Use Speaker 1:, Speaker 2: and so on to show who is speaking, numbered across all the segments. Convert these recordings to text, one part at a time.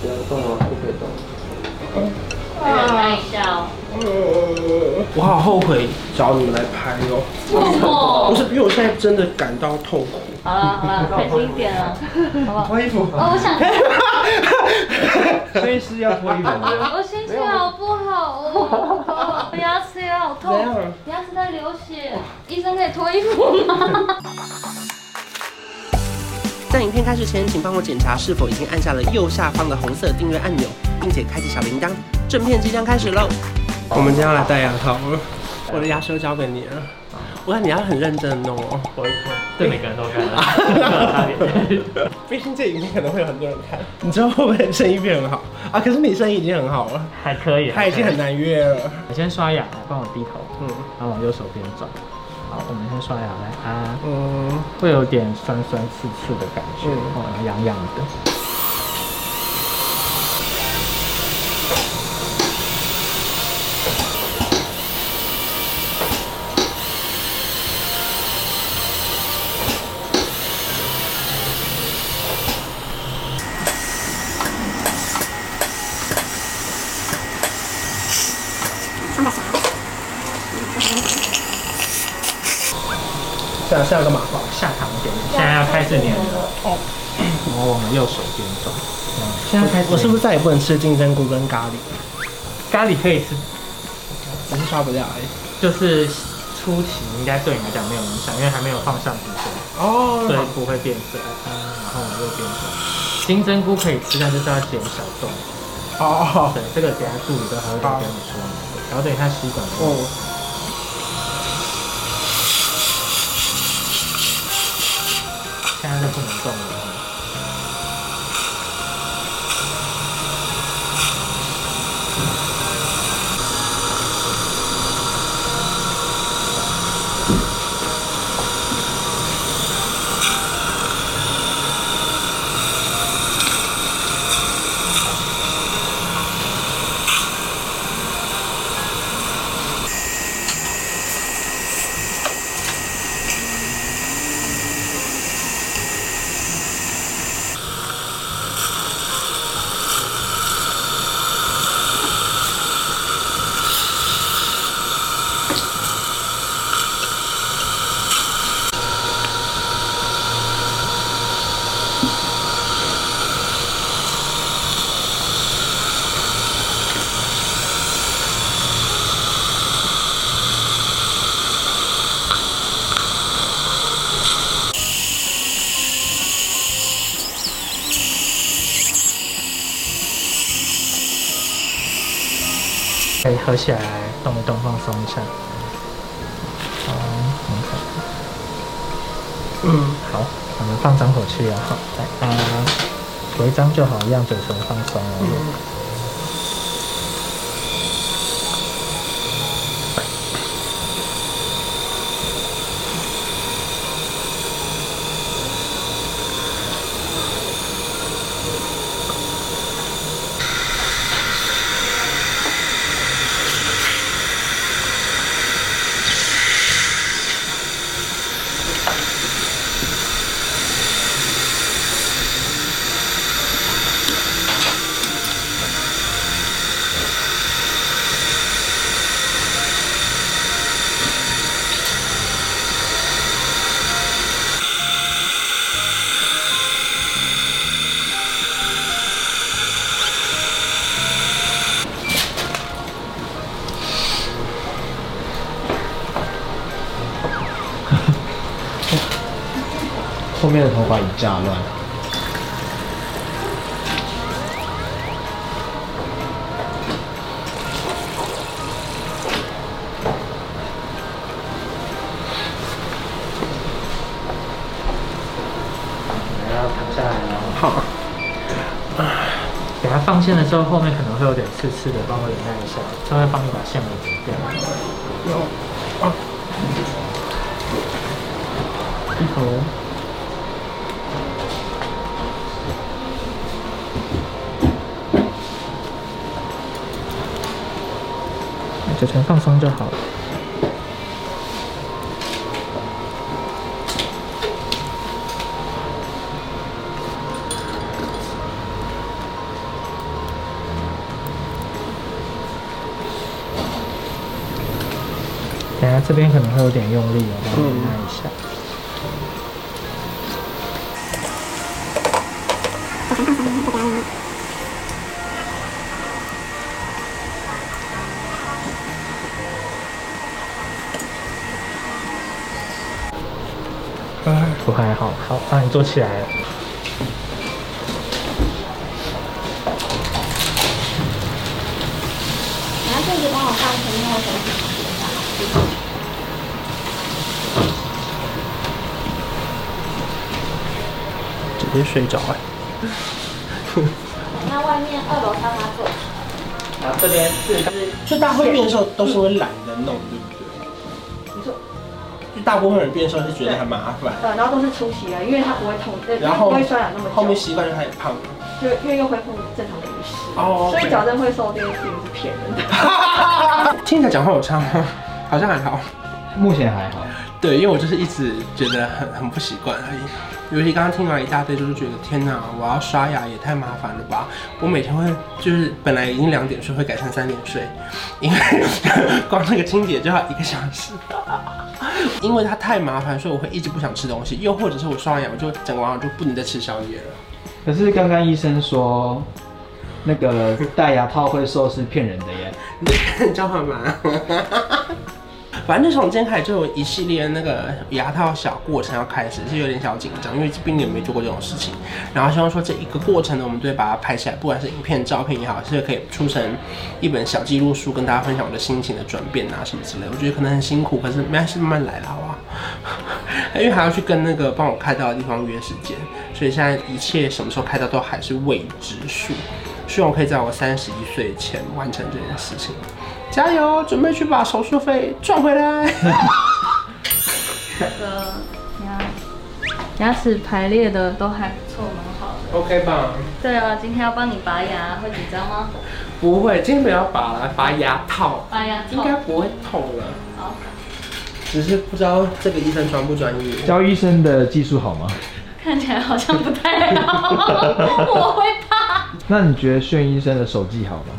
Speaker 1: 不要动啊，不可以
Speaker 2: 动。
Speaker 1: 我好后悔找你们来拍哦。
Speaker 2: 为什么？
Speaker 1: 不是，因为我现在真的感到痛苦。
Speaker 2: 好了好了，开心一点了，好不好？
Speaker 1: 脱衣服。
Speaker 2: 哦，我想。
Speaker 1: 所以是要脱衣服吗。
Speaker 2: 我心情好不好哦，我牙齿也好痛，牙齿在流血，医生可以脱衣服吗？
Speaker 1: 在影片开始前，请帮我检查是否已经按下了右下方的红色订阅按钮，并且开启小铃铛。正片即将开始喽！我们今天要来戴牙套了，我的牙齿交给你了。我看你要很认真弄哦，
Speaker 3: 我一看，对每个人都看啊。
Speaker 1: 毕竟这影片可能会有很多人看，你知道会不会声音变很好啊？可是你声音已经很好了，
Speaker 3: 还可以，
Speaker 1: 他已经很难约了。
Speaker 3: 你先刷牙，帮我低头，嗯，然后往右手边转。好，我们先刷牙来啊，嗯，会有点酸酸刺刺的感觉，哦、嗯，痒痒的。
Speaker 1: 现在是要干嘛？
Speaker 3: 下堂点，现在要开始粘了。哦，我往右手边转。现在开始，
Speaker 1: 我是不是再也不能吃金针菇跟咖喱？
Speaker 3: 咖喱可以吃，
Speaker 1: 只是刷不掉而已。
Speaker 3: 就是初期应该对你来讲没有影响，因为还没有放上皮水哦，所以不会变色。嗯，然后往右边转。金针菇可以吃，但就是要剪小洞。哦，对，这个等下助理都还会跟你说。然后等一下吸管。哦。现在是合起来，动一动，放松一下。好，嗯，好，我们放张口去啊，好，来啊，有一张就好，一样嘴唇放松后面的头发已炸乱，然后躺下来了。好，给它放线的时候，后面可能会有点刺刺的，帮我忍耐一下，稍微帮你把线给剪掉。有啊，一头。嘴唇放松就好了。等下这边可能会有点用力，我们按一下。不还好，好，那你坐起来了。
Speaker 1: 直接睡着哎。
Speaker 2: 那外面二楼沙发坐。
Speaker 1: 然后这边是，就大家会面的时候都是会懒得弄，对不对？大部分人变瘦是觉得很麻烦。
Speaker 4: 对，然后都是初期的，因为它不会痛，
Speaker 1: 然后
Speaker 4: 不会酸软那么久。
Speaker 1: 后面习惯就开始胖。
Speaker 4: 就因为又恢复正常的饮食。哦。所以矫正会瘦这件事情是骗人的。
Speaker 1: 听起来讲话有差吗？好像还好。
Speaker 3: 目前还好。
Speaker 1: 对，因为我就是一直觉得很很不习惯而已。尤其刚刚听完一大堆，就是觉得天哪，我要刷牙也太麻烦了吧！我每天会就是本来已经两点睡，会改成三点睡，因为 光那个清洁就要一个小时。因为它太麻烦，所以我会一直不想吃东西。又或者是我刷完牙，我就整个晚上就不能再吃宵夜了。
Speaker 3: 可是刚刚医生说，那个戴牙套会瘦是骗人的耶。
Speaker 1: 你在看交换吗？反正从今天开始就有一系列那个牙套小过程要开始，是有点小紧张，因为毕竟也没做过这种事情。然后希望说这一个过程呢，我们都会把它拍下来，不管是影片、照片也好，是可以出成一本小记录书，跟大家分享我的心情的转变啊什么之类。我觉得可能很辛苦，可是没关系，慢慢来啦，好不好？因为还要去跟那个帮我开刀的地方约时间，所以现在一切什么时候开刀都还是未知数。希望可以在我三十一岁前完成这件事情。加油，准备去把手术费赚回来。
Speaker 2: 这个牙牙齿排列的都还不错，蛮好的。
Speaker 1: OK 吧？
Speaker 2: 对啊，今天要帮你拔牙，会紧张吗？
Speaker 1: 不会，今天不要拔了，拔牙套。
Speaker 2: 拔牙套
Speaker 1: 应该不会痛了。
Speaker 2: 好。
Speaker 1: 只是不知道这个医生专不专业。
Speaker 3: 教医生的技术好吗？
Speaker 2: 看起来好像不太好，我会怕。
Speaker 3: 那你觉得炫医生的手技好吗？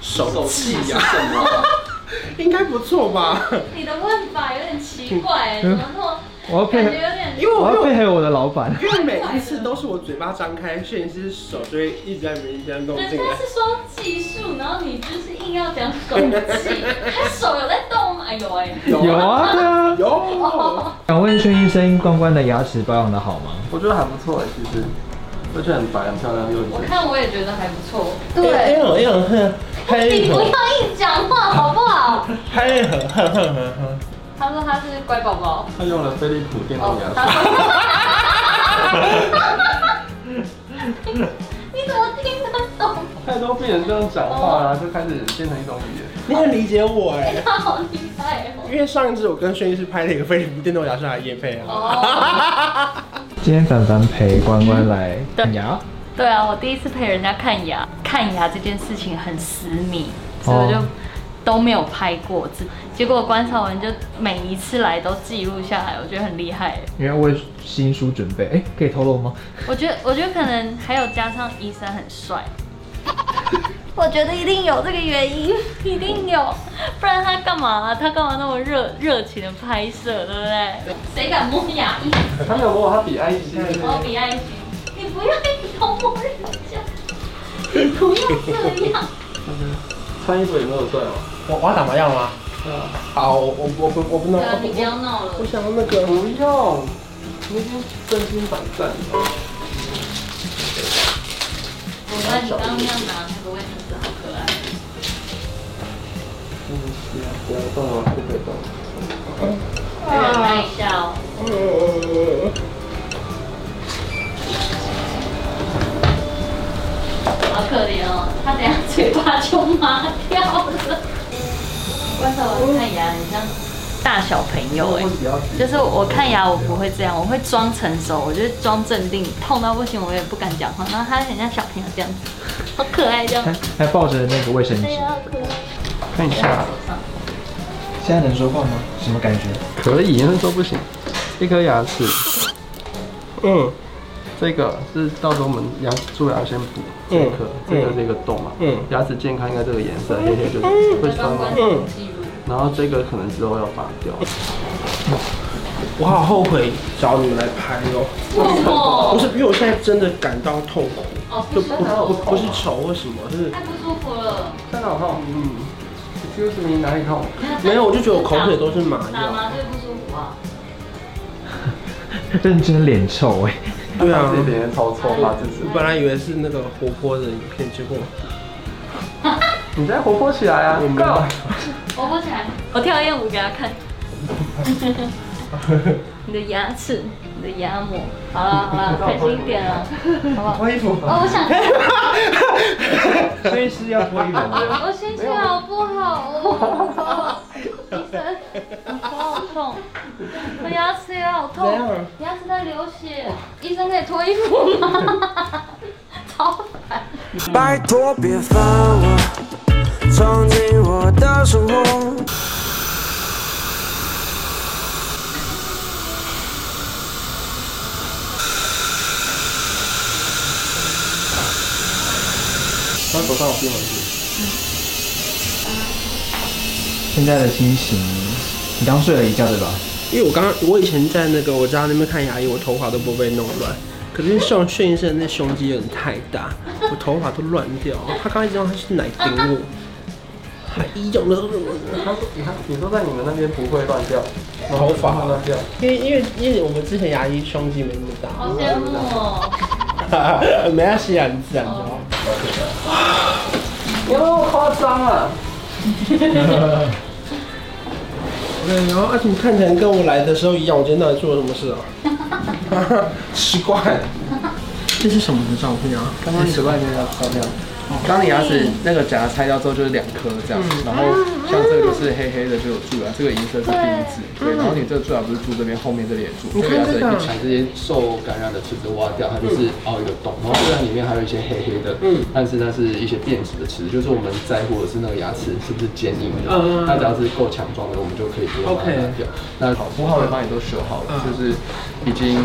Speaker 1: 手气呀？应该不错吧？
Speaker 2: 你的问法有点奇怪，怎么说？
Speaker 3: 我要配合，因为我要配合我的老板。
Speaker 1: 因为每一次都是我嘴巴张开，摄影师手就会一直在每一边动。
Speaker 2: 人家是说技术，然后你就是硬要讲手技，他手有在动吗？哎呦哎，
Speaker 3: 有啊，对啊，
Speaker 1: 有。
Speaker 3: 想问轩医生，关关的牙齿保养的好吗？
Speaker 5: 我觉得还不错哎，其实，而且很白很漂亮又。
Speaker 2: 我看我也觉得还不错。
Speaker 1: 对，哎呦哎呦。
Speaker 2: 你不要硬讲话好不好？
Speaker 1: 配合，呵呵呵呵。
Speaker 2: 他说他是乖宝宝。
Speaker 5: 他用了飞利浦电动牙刷。
Speaker 2: 你怎么听得懂？
Speaker 5: 太多病人这样讲话啦，就开始变成一种语言。
Speaker 1: 你很理解我哎。
Speaker 2: 他好厉害哦。
Speaker 1: 因为上一次我跟轩医师拍了一个飞利浦电动牙刷的夜配啊。
Speaker 3: 今天凡凡陪关关来看牙。
Speaker 2: 对啊，我第一次陪人家看牙，看牙这件事情很私密，所以我就都没有拍过。结果关少文就每一次来都记录下来，我觉得很厉害。
Speaker 3: 因为为新书准备，哎，可以透露吗？
Speaker 2: 我觉得，我觉得可能还有加上医生很帅，我觉得一定有这个原因，一定有，不然他干嘛？他干嘛那么热热情的拍摄，对不对？谁敢摸牙医？
Speaker 5: 他没有摸，他比爱心。
Speaker 2: 我比爱心。你不要一直偷摸人家，你不要这样。
Speaker 5: 穿衣服有没有帅哦？
Speaker 1: 我我要打麻药吗？嗯。好，我我我不我不弄。
Speaker 2: 你不要闹了。
Speaker 1: 我想要那个。
Speaker 5: 不用，你已经身经百战。
Speaker 2: 我发现你刚刚那样拿
Speaker 5: 不要动哦，不可以
Speaker 2: 动。好可怜哦，他等下嘴巴就麻掉了。关韶文看牙很像大小朋友哎，就是我看牙我不会这样，我会装成熟，我就装镇定，痛到不行我也不敢讲话。然后他很像小朋友这样子，好可爱这样。
Speaker 3: 还抱着那个卫生纸。
Speaker 5: 看一下，
Speaker 3: 现在能说话吗？什么感觉？
Speaker 5: 可以，那说不行。一颗牙齿。嗯。这个是到时候我们牙蛀牙先补这颗，这个这个洞嘛，嗯，牙齿健康应该这个颜色，黑黑就是会酸吗？嗯，然后这个可能之后要拔掉。
Speaker 1: 我好后悔找你们来拍哦。不是，因为我现在真的感到痛苦。哦，不是，不不是丑或什么，就是
Speaker 2: 太不舒服了。
Speaker 5: 真的好痛。嗯。Excuse me，哪里痛？
Speaker 1: 没有，我就觉得我口水都是麻药。
Speaker 2: 打麻醉不舒服啊？
Speaker 3: 认真脸臭哎。
Speaker 1: 对啊，
Speaker 5: 这脸超臭。
Speaker 1: 我本来以为是那个活泼的影片，结果。
Speaker 5: 你再活泼起来啊！我没有。
Speaker 2: 活泼起来，我跳艳舞给他看。你的牙齿，你的牙膜，好了好了，开心一点了，好不好？
Speaker 5: 脱衣服。
Speaker 2: 哦，我想。
Speaker 5: 所以是要脱衣服。
Speaker 2: 我心情好不好哦。医生，我好痛，我牙齿也好痛，牙齿在流血，医生可以脱衣服吗？超烦。拜托别烦我，闯进我的生活。
Speaker 5: 手上有冰回去。
Speaker 3: 现在的心情，你刚睡了一觉对吧？
Speaker 1: 因为我刚刚，我以前在那个我家那边看牙医，我头发都不会被弄乱。可是像炫医生那胸肌有点太大，我头发都乱掉。他刚才知道他是奶顶我，还一种的。
Speaker 5: 他说：“你看，你说在你们那边不会乱掉，
Speaker 1: 头发乱掉。因为因为因为我们之前牙医胸肌没那么大。”
Speaker 2: 好羡慕哦。
Speaker 1: 没关系啊，你自然就好。
Speaker 5: 有没有夸张啊？
Speaker 1: 对，然后而且你看起来跟我来的时候一样，我今天到底做了什么事啊？奇怪，这是什么的照片啊？
Speaker 5: 刚刚十块钱的照片。当你牙齿那个假牙拆掉之后，就是两颗这样，然后像这个。就是黑黑的就有蛀牙，这个。银色是第一次，对，然后你这个蛀牙不是蛀这边，后面这里也蛀，这个。牙齿一把这些受感染的齿质挖掉，它就是凹一个洞，然后虽然里面还有一些黑黑的，嗯，但是它是一些变质的齿质，就是我们在乎的是那个牙齿是不是坚硬的，嗯，它只要是够强壮的，我们就可以不用把它拿掉。那好，铺好的帮你都修好了，就是已经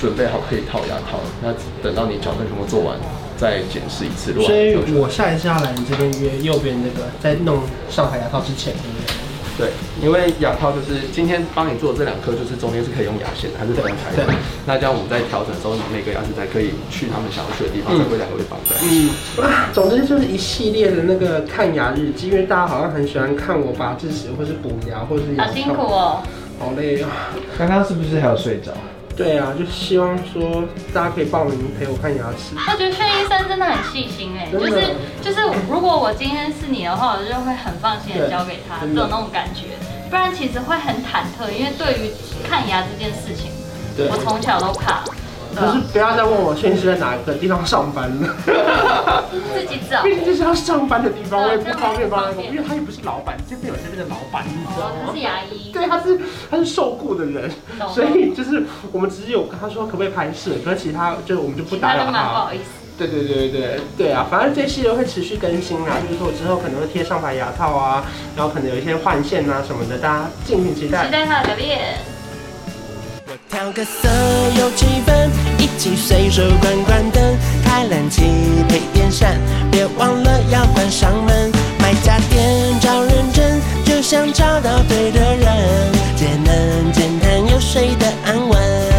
Speaker 5: 准备好可以套牙套了，那等到你矫正全部做完。再检视一次，
Speaker 1: 所以我下一次要来你这边约右边那个，在弄上海牙套之前，对不对？
Speaker 5: 对，因为牙套就是今天帮你做的这两颗，就是中间是可以用牙线的，还是分开的。对。那这样我们在调整的时候，每个牙齿才可以去他们想要去的地方，才会两个会绑在一起。
Speaker 1: 嗯。啊，总之就是一系列的那个看牙日记，因为大家好像很喜欢看我拔智齿，或是补牙，或是牙套。
Speaker 2: 好辛苦哦。
Speaker 1: 好累啊。
Speaker 3: 刚刚是不是还有睡着？
Speaker 1: 对啊，就希望说大家可以报名陪我看牙齿。
Speaker 2: 我觉得薛医生真的很细心哎，就是就是，如果我今天是你的话，我就会很放心的交给他，这种那种感觉。不然其实会很忐忑，因为对于看牙这件事情，我从小都怕。
Speaker 1: 可是不要再问我现在是在哪个地方上班了，
Speaker 2: 自己找。
Speaker 1: 毕竟这是要上班的地方，我也不方便帮他，因为他也不是老板，这边有这边的老板，你知道吗？
Speaker 2: 他是牙医。
Speaker 1: 对，他是他是受雇的人，所以就是我们只有跟他说可不可以拍摄，可是其他就我们就不打扰他。
Speaker 2: 不好意思。
Speaker 1: 对对对对对啊，反正这系列会持续更新啊，就是说之后可能会贴上排牙套啊，然后可能有一些换线啊什么的，大家敬请期待。
Speaker 2: 期待他的表演。
Speaker 6: 调个色有气氛，一起随手关关灯，开冷气配电扇，别忘了要关上门。买家电找认真，就像找到对的人，节能减碳又睡得安稳。